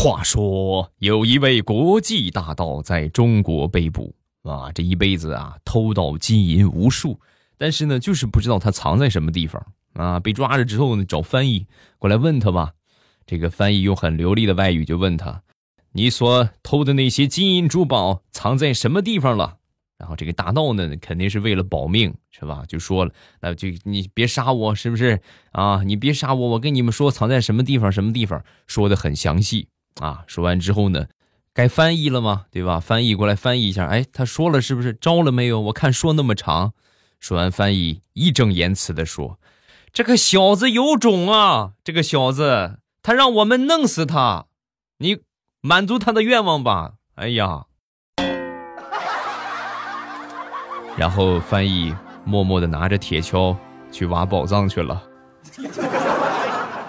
话说，有一位国际大盗在中国被捕啊，这一辈子啊偷盗金银无数，但是呢，就是不知道他藏在什么地方啊。被抓着之后呢，找翻译过来问他吧。这个翻译用很流利的外语就问他：“你所偷的那些金银珠宝藏在什么地方了？”然后这个大盗呢，肯定是为了保命，是吧？就说了：“那就你别杀我，是不是啊？你别杀我，我跟你们说藏在什么地方，什么地方，说的很详细。”啊，说完之后呢，该翻译了吗？对吧？翻译过来翻译一下。哎，他说了是不是招了没有？我看说那么长。说完，翻译义正言辞的说：“这个小子有种啊！这个小子，他让我们弄死他，你满足他的愿望吧。”哎呀，然后翻译默默的拿着铁锹去挖宝藏去了。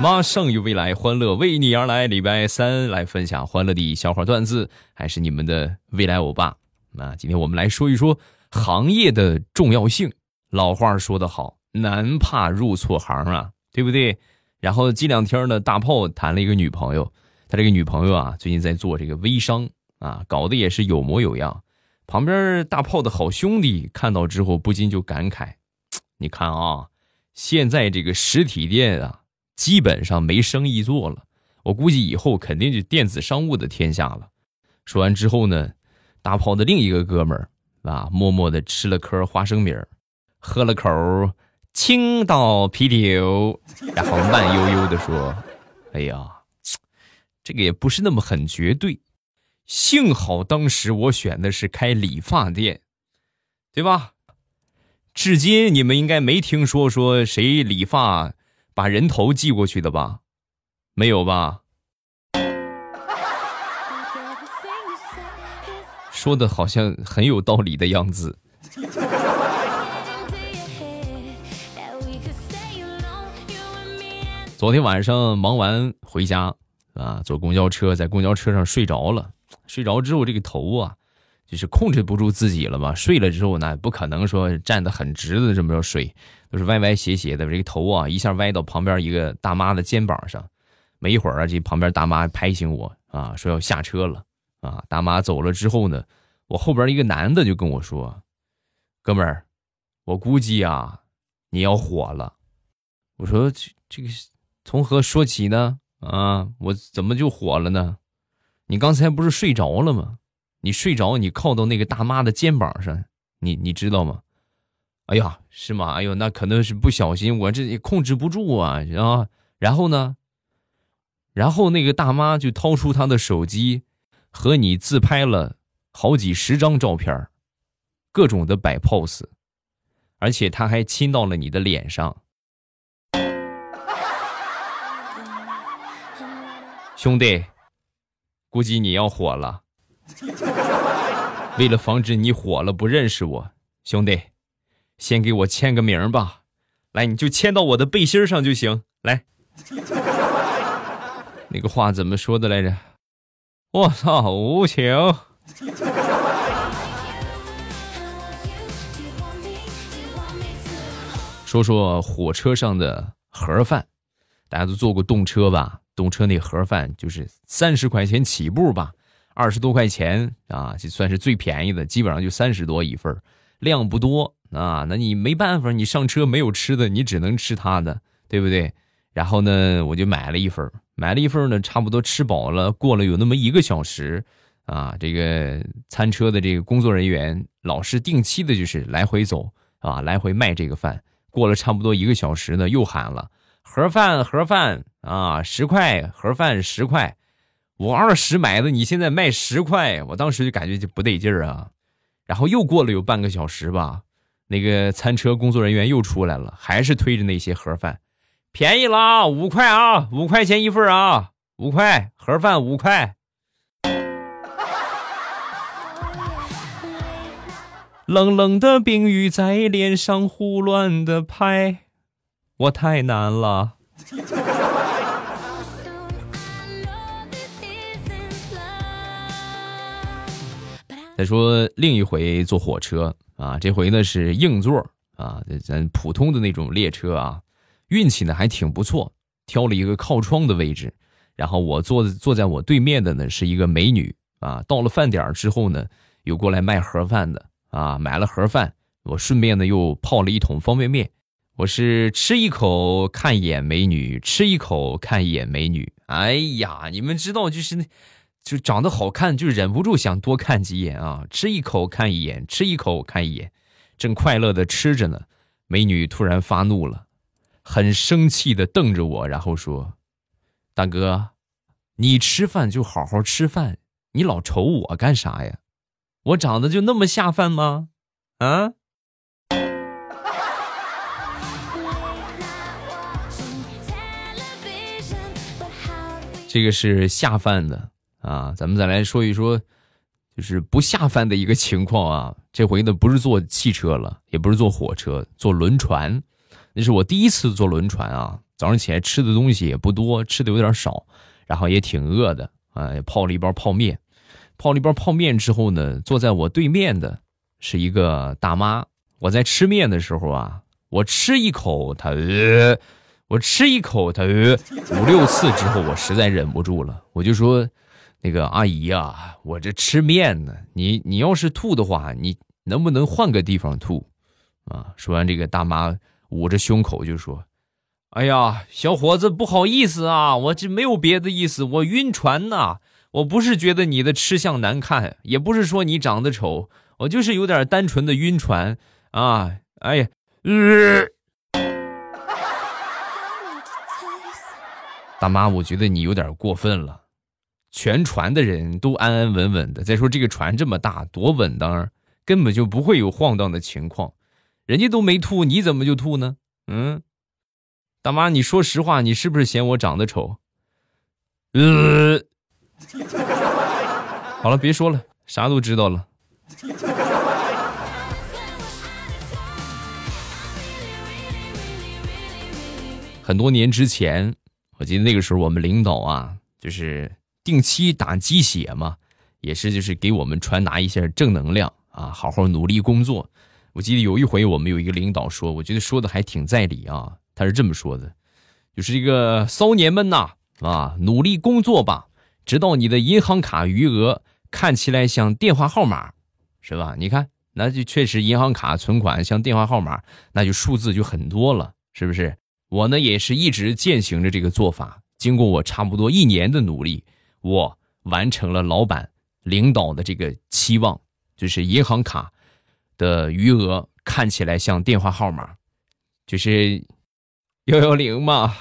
马上有未来，欢乐为你而来。礼拜三来分享欢乐的笑话段子，还是你们的未来欧巴。那今天我们来说一说行业的重要性。老话说得好，男怕入错行啊，对不对？然后这两天呢，大炮谈了一个女朋友，他这个女朋友啊，最近在做这个微商啊，搞得也是有模有样。旁边大炮的好兄弟看到之后，不禁就感慨：你看啊，现在这个实体店啊。基本上没生意做了，我估计以后肯定就电子商务的天下了。说完之后呢，大炮的另一个哥们儿啊，默默的吃了颗花生米儿，喝了口青岛啤酒，然后慢悠悠的说：“哎呀，这个也不是那么很绝对。幸好当时我选的是开理发店，对吧？至今你们应该没听说说谁理发。”把人头寄过去的吧？没有吧？说的好像很有道理的样子。昨天晚上忙完回家啊，坐公交车，在公交车上睡着了。睡着之后，这个头啊，就是控制不住自己了嘛。睡了之后呢，不可能说站得很直的这么着睡。都是歪歪斜斜的，这个头啊一下歪到旁边一个大妈的肩膀上，没一会儿啊，这旁边大妈拍醒我啊，说要下车了啊。大妈走了之后呢，我后边一个男的就跟我说：“哥们儿，我估计啊你要火了。”我说：“这这个从何说起呢？啊，我怎么就火了呢？你刚才不是睡着了吗？你睡着，你靠到那个大妈的肩膀上，你你知道吗？”哎呀，是吗？哎呦，那可能是不小心，我这也控制不住啊啊！然后呢？然后那个大妈就掏出她的手机，和你自拍了好几十张照片，各种的摆 pose，而且她还亲到了你的脸上。兄弟，估计你要火了。为了防止你火了不认识我，兄弟。先给我签个名吧，来，你就签到我的背心上就行。来，那个话怎么说的来着？我操，无情。说说火车上的盒饭，大家都坐过动车吧？动车那盒饭就是三十块钱起步吧，二十多块钱啊，就算是最便宜的，基本上就三十多一份，量不多。啊，那你没办法，你上车没有吃的，你只能吃他的，对不对？然后呢，我就买了一份，买了一份呢，差不多吃饱了，过了有那么一个小时，啊，这个餐车的这个工作人员老是定期的，就是来回走，啊，来回卖这个饭。过了差不多一个小时呢，又喊了盒饭，盒饭啊，十块盒饭十块，我二十买的，你现在卖十块，我当时就感觉就不得劲儿啊。然后又过了有半个小时吧。那个餐车工作人员又出来了，还是推着那些盒饭，便宜了啊五块啊，五块钱一份啊，五块盒饭五块。冷冷的冰雨在脸上胡乱的拍，我太难了。再说另一回坐火车。啊，这回呢是硬座啊，咱普通的那种列车啊，运气呢还挺不错，挑了一个靠窗的位置，然后我坐坐在我对面的呢是一个美女啊。到了饭点之后呢，有过来卖盒饭的啊，买了盒饭，我顺便呢又泡了一桶方便面。我是吃一口看一眼美女，吃一口看一眼美女。哎呀，你们知道就是那，就长得好看就忍不住想多看几眼啊！吃一口看一眼，吃一口看一眼，正快乐的吃着呢，美女突然发怒了，很生气的瞪着我，然后说：“大哥，你吃饭就好好吃饭，你老瞅我干啥呀？我长得就那么下饭吗？啊？”这个是下饭的啊，咱们再来说一说，就是不下饭的一个情况啊。这回呢，不是坐汽车了，也不是坐火车，坐轮船。那是我第一次坐轮船啊。早上起来吃的东西也不多，吃的有点少，然后也挺饿的啊，泡了一包泡面。泡了一包泡面之后呢，坐在我对面的是一个大妈。我在吃面的时候啊，我吃一口，她。我吃一口，他五六次之后，我实在忍不住了，我就说：“那个阿姨呀，我这吃面呢，你你要是吐的话，你能不能换个地方吐？”啊，说完这个大妈捂着胸口就说：“哎呀，小伙子，不好意思啊，我这没有别的意思，我晕船呐，我不是觉得你的吃相难看，也不是说你长得丑，我就是有点单纯的晕船啊。”哎呀，呃。大妈，我觉得你有点过分了。全船的人都安安稳稳的。再说这个船这么大，多稳当，根本就不会有晃荡的情况。人家都没吐，你怎么就吐呢？嗯，大妈，你说实话，你是不是嫌我长得丑？呃，好了，别说了，啥都知道了。很多年之前。我记得那个时候，我们领导啊，就是定期打鸡血嘛，也是就是给我们传达一下正能量啊，好好努力工作。我记得有一回，我们有一个领导说，我觉得说的还挺在理啊。他是这么说的，就是这个骚年们呐，啊，努力工作吧，直到你的银行卡余额看起来像电话号码，是吧？你看，那就确实银行卡存款像电话号码，那就数字就很多了，是不是？我呢也是一直践行着这个做法，经过我差不多一年的努力，我完成了老板、领导的这个期望，就是银行卡的余额看起来像电话号码，就是幺幺零吗？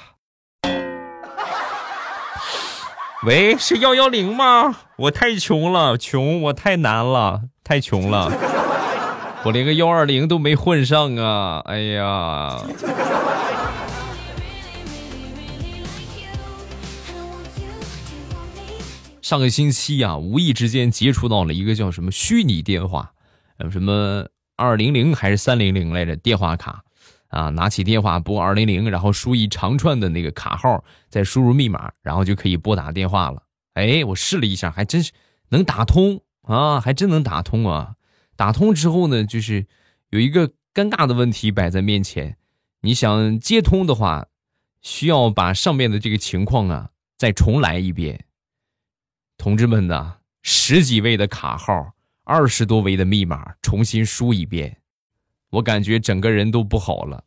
喂，是幺幺零吗？我太穷了，穷，我太难了，太穷了，我连个幺二零都没混上啊！哎呀。上个星期啊，无意之间接触到了一个叫什么虚拟电话，什么二零零还是三零零来着电话卡，啊，拿起电话拨二零零，然后输一长串的那个卡号，再输入密码，然后就可以拨打电话了。哎，我试了一下，还真是能打通啊，还真能打通啊。打通之后呢，就是有一个尴尬的问题摆在面前，你想接通的话，需要把上面的这个情况啊再重来一遍。同志们呐，十几位的卡号，二十多位的密码，重新输一遍，我感觉整个人都不好了。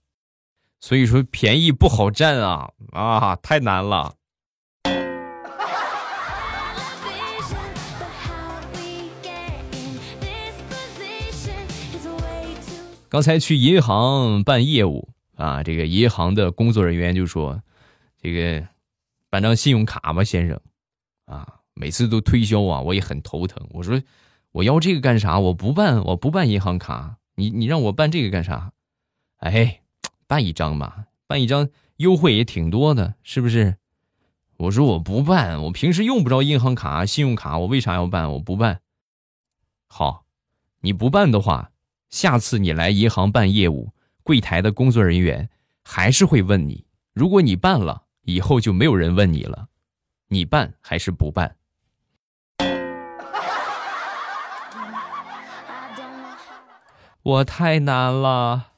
所以说，便宜不好占啊啊，太难了。刚才去银行办业务啊，这个银行的工作人员就说：“这个办张信用卡吧，先生，啊。”每次都推销啊，我也很头疼。我说，我要这个干啥？我不办，我不办银行卡。你你让我办这个干啥？哎，办一张嘛，办一张优惠也挺多的，是不是？我说我不办，我平时用不着银行卡、信用卡，我为啥要办？我不办。好，你不办的话，下次你来银行办业务，柜台的工作人员还是会问你。如果你办了，以后就没有人问你了。你办还是不办？我太难了。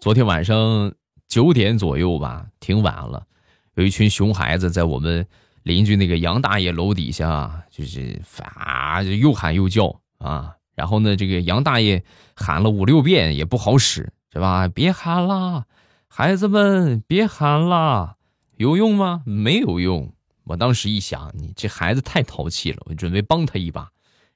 昨天晚上九点左右吧，挺晚了，有一群熊孩子在我们邻居那个杨大爷楼底下，就是啊，就又喊又叫啊。然后呢，这个杨大爷喊了五六遍也不好使，是吧？别喊了，孩子们别喊了，有用吗？没有用。我当时一想，你这孩子太淘气了，我准备帮他一把。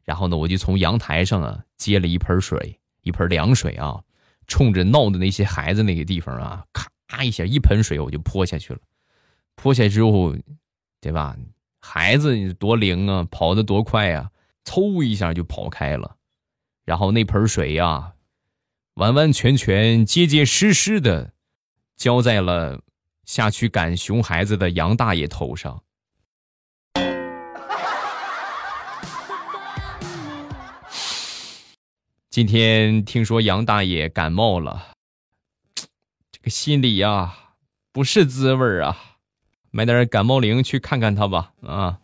然后呢，我就从阳台上啊接了一盆水，一盆凉水啊，冲着闹的那些孩子那个地方啊，咔一下一盆水我就泼下去了。泼下之后，对吧？孩子多灵啊，跑得多快啊，嗖一下就跑开了。然后那盆水呀，完完全全、结结实实的浇在了下去赶熊孩子的杨大爷头上。今天听说杨大爷感冒了，这个心里呀不是滋味啊！买点感冒灵去看看他吧，啊！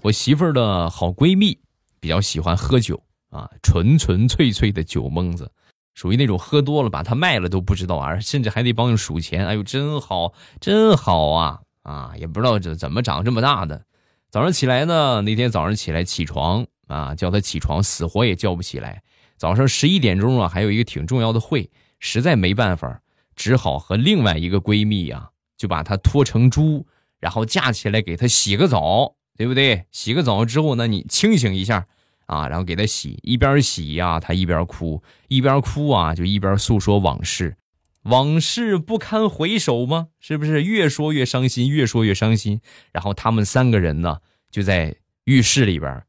我媳妇儿的好闺蜜比较喜欢喝酒啊，纯纯粹粹的酒蒙子，属于那种喝多了把它卖了都不知道啊，甚至还得帮你数钱。哎呦，真好，真好啊！啊，也不知道这怎么长这么大的。早上起来呢，那天早上起来起床啊，叫他起床，死活也叫不起来。早上十一点钟啊，还有一个挺重要的会，实在没办法，只好和另外一个闺蜜呀，就把她拖成猪，然后架起来给她洗个澡。对不对？洗个澡之后呢，你清醒一下啊，然后给他洗，一边洗呀，他一边哭，一边哭啊，就一边诉说往事，往事不堪回首吗？是不是越说越伤心，越说越伤心？然后他们三个人呢，就在浴室里边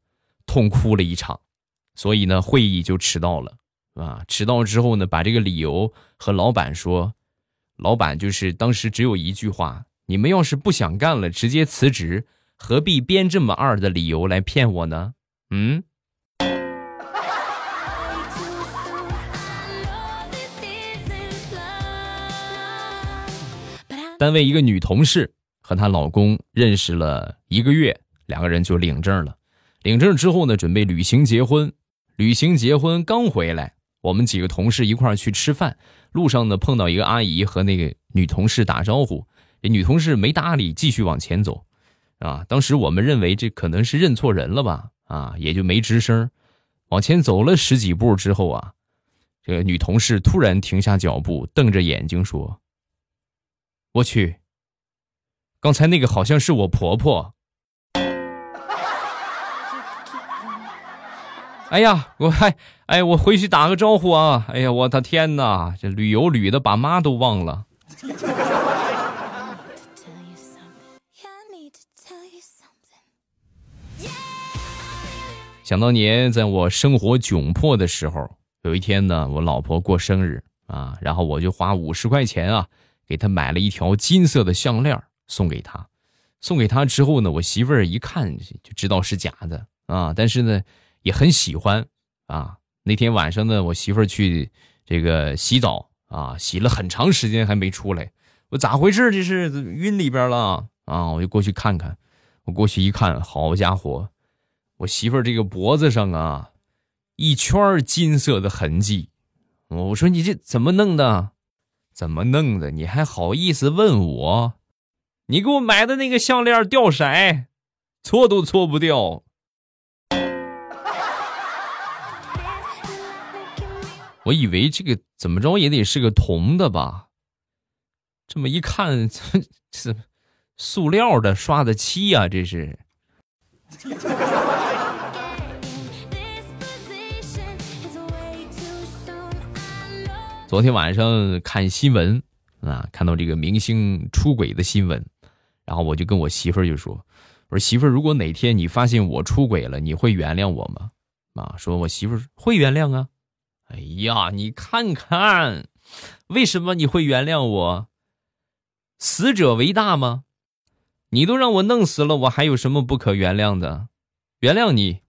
痛哭了一场，所以呢，会议就迟到了，啊，迟到之后呢，把这个理由和老板说，老板就是当时只有一句话：你们要是不想干了，直接辞职。何必编这么二的理由来骗我呢？嗯。单位一个女同事和她老公认识了一个月，两个人就领证了。领证之后呢，准备旅行结婚。旅行结婚刚回来，我们几个同事一块儿去吃饭，路上呢碰到一个阿姨和那个女同事打招呼，这女同事没搭理，继续往前走。啊，当时我们认为这可能是认错人了吧，啊，也就没吱声。往前走了十几步之后啊，这个女同事突然停下脚步，瞪着眼睛说：“我去，刚才那个好像是我婆婆。”哎呀，我还哎，我回去打个招呼啊！哎呀，我的天哪，这旅游旅的把妈都忘了。想当年，在我生活窘迫的时候，有一天呢，我老婆过生日啊，然后我就花五十块钱啊，给他买了一条金色的项链送给他。送给他之后呢，我媳妇儿一看就知道是假的啊，但是呢，也很喜欢啊。那天晚上呢，我媳妇儿去这个洗澡啊，洗了很长时间还没出来，我咋回事？这是晕里边了啊！我就过去看看，我过去一看，好家伙！我媳妇儿这个脖子上啊，一圈金色的痕迹。我说你这怎么弄的？怎么弄的？你还好意思问我？你给我买的那个项链掉色，搓都搓不掉。我以为这个怎么着也得是个铜的吧？这么一看，这是塑料的刷的漆呀，这是。昨天晚上看新闻啊，看到这个明星出轨的新闻，然后我就跟我媳妇就说：“我说媳妇，如果哪天你发现我出轨了，你会原谅我吗？”啊，说我媳妇会原谅啊。哎呀，你看看，为什么你会原谅我？死者为大吗？你都让我弄死了，我还有什么不可原谅的？原谅你。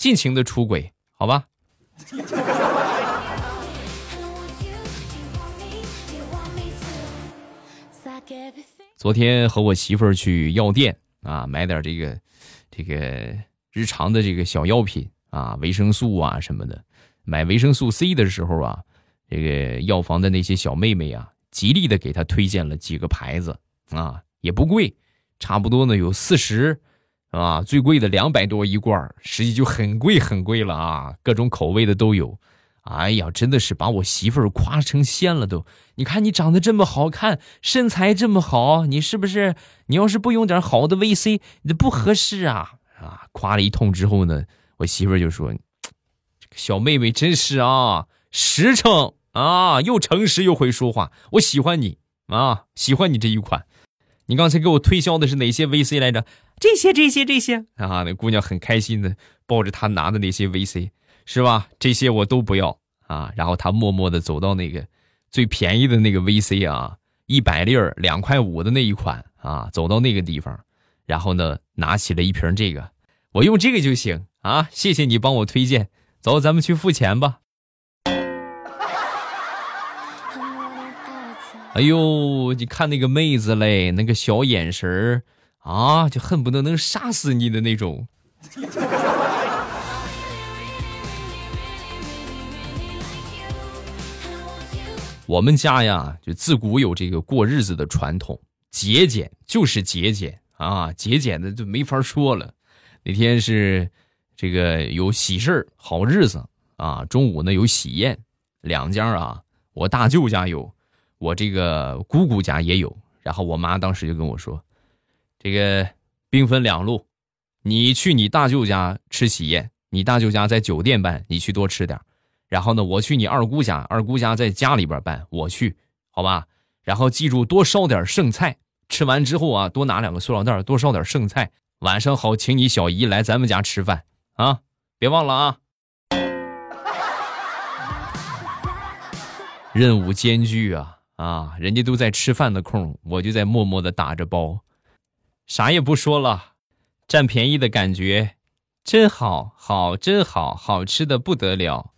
尽情的出轨，好吧。昨天和我媳妇儿去药店啊，买点这个这个日常的这个小药品啊，维生素啊什么的。买维生素 C 的时候啊，这个药房的那些小妹妹啊，极力的给她推荐了几个牌子啊，也不贵，差不多呢有四十，啊，最贵的两百多一罐，实际就很贵很贵了啊，各种口味的都有。哎呀，真的是把我媳妇儿夸成仙了都！你看你长得这么好看，身材这么好，你是不是？你要是不用点好的 VC，你不合适啊！啊，夸了一通之后呢，我媳妇儿就说：“这个小妹妹真是啊，实诚啊，又诚实又会说话，我喜欢你啊，喜欢你这一款。你刚才给我推销的是哪些 VC 来着？这些，这些，这些啊！那姑娘很开心的抱着她拿的那些 VC。”是吧？这些我都不要啊！然后她默默的走到那个最便宜的那个 VC 啊，一百粒儿两块五的那一款啊，走到那个地方，然后呢，拿起了一瓶这个，我用这个就行啊！谢谢你帮我推荐，走，咱们去付钱吧。哎呦，你看那个妹子嘞，那个小眼神儿啊，就恨不得能杀死你的那种。我们家呀，就自古有这个过日子的传统，节俭就是节俭啊，节俭的就没法说了。那天是这个有喜事儿、好日子啊，中午呢有喜宴，两家啊，我大舅家有，我这个姑姑家也有。然后我妈当时就跟我说：“这个兵分两路，你去你大舅家吃喜宴，你大舅家在酒店办，你去多吃点。”然后呢，我去你二姑家，二姑家在家里边办，我去，好吧。然后记住多烧点剩菜，吃完之后啊，多拿两个塑料袋，多烧点剩菜，晚上好请你小姨来咱们家吃饭啊，别忘了啊。任务艰巨啊啊，人家都在吃饭的空，我就在默默的打着包，啥也不说了，占便宜的感觉真好，好真好，好吃的不得了。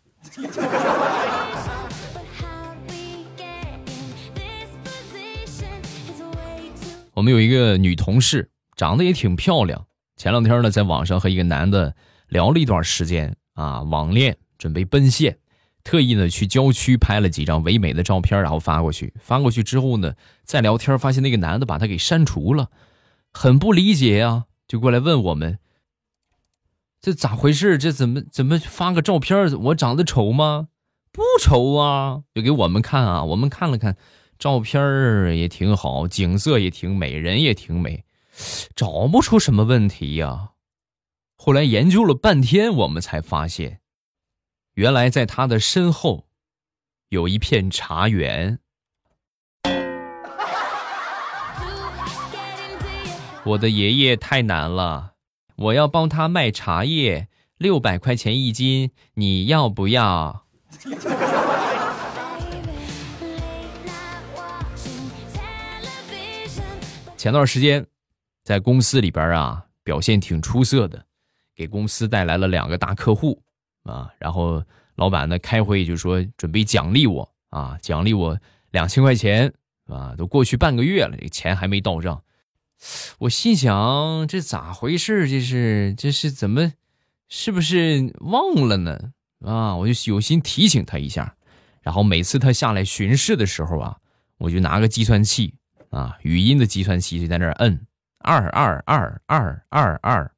我们有一个女同事，长得也挺漂亮。前两天呢，在网上和一个男的聊了一段时间啊，网恋，准备奔现，特意呢去郊区拍了几张唯美的照片，然后发过去。发过去之后呢，再聊天，发现那个男的把他给删除了，很不理解呀，就过来问我们。这咋回事？这怎么怎么发个照片？我长得丑吗？不丑啊！就给我们看啊，我们看了看，照片也挺好，景色也挺美，人也挺美，找不出什么问题呀。后来研究了半天，我们才发现，原来在他的身后有一片茶园。我的爷爷太难了。我要帮他卖茶叶，六百块钱一斤，你要不要？前段时间，在公司里边啊，表现挺出色的，给公司带来了两个大客户啊。然后老板呢开会就说准备奖励我啊，奖励我两千块钱啊。都过去半个月了，这钱还没到账。我心想，这咋回事？这是这是怎么？是不是忘了呢？啊，我就有心提醒他一下。然后每次他下来巡视的时候啊，我就拿个计算器啊，语音的计算器就在那儿摁二二二二二二。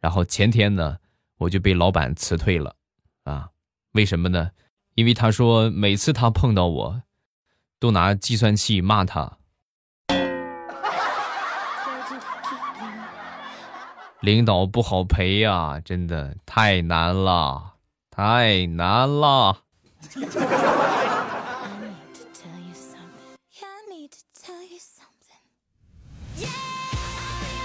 然后前天呢，我就被老板辞退了啊？为什么呢？因为他说每次他碰到我，都拿计算器骂他。领导不好陪呀，真的太难了，太难了。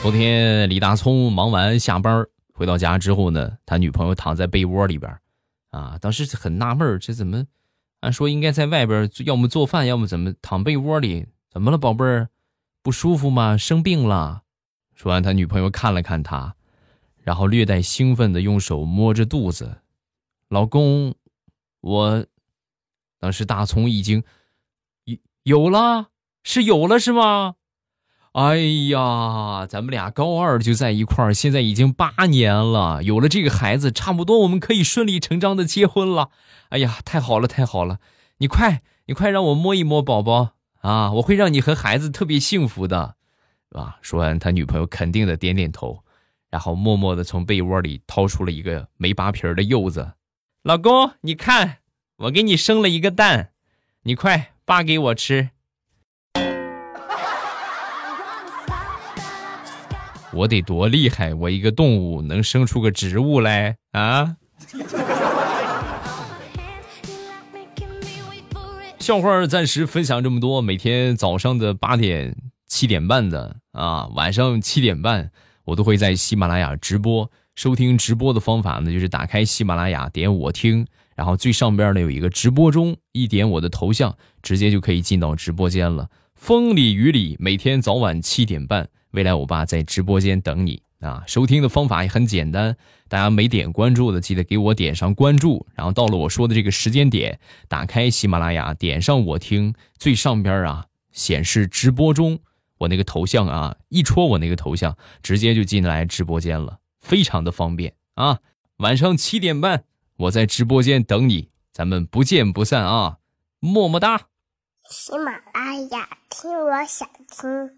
昨天李大聪忙完下班回到家之后呢，他女朋友躺在被窝里边，啊，当时很纳闷这怎么？按说应该在外边，要么做饭，要么怎么躺被窝里？怎么了，宝贝儿？不舒服吗？生病了？说完，他女朋友看了看他，然后略带兴奋的用手摸着肚子，老公，我，当时大葱已经有有了，是有了是吗？哎呀，咱们俩高二就在一块儿，现在已经八年了，有了这个孩子，差不多我们可以顺理成章的结婚了。哎呀，太好了，太好了！你快，你快让我摸一摸宝宝啊，我会让你和孩子特别幸福的，是吧？说完，他女朋友肯定的点点头，然后默默的从被窝里掏出了一个没扒皮的柚子。老公，你看，我给你生了一个蛋，你快扒给我吃。我得多厉害！我一个动物能生出个植物来啊！笑话暂时分享这么多。每天早上的八点、七点半的啊，晚上七点半，我都会在喜马拉雅直播。收听直播的方法呢，就是打开喜马拉雅，点我听，然后最上边呢有一个直播中，一点我的头像，直接就可以进到直播间了。风里雨里，每天早晚七点半。未来我爸在直播间等你啊！收听的方法也很简单，大家没点关注的记得给我点上关注，然后到了我说的这个时间点，打开喜马拉雅，点上我听，最上边啊显示直播中，我那个头像啊，一戳我那个头像，直接就进来直播间了，非常的方便啊！晚上七点半我在直播间等你，咱们不见不散啊！么么哒！喜马拉雅听，我想听。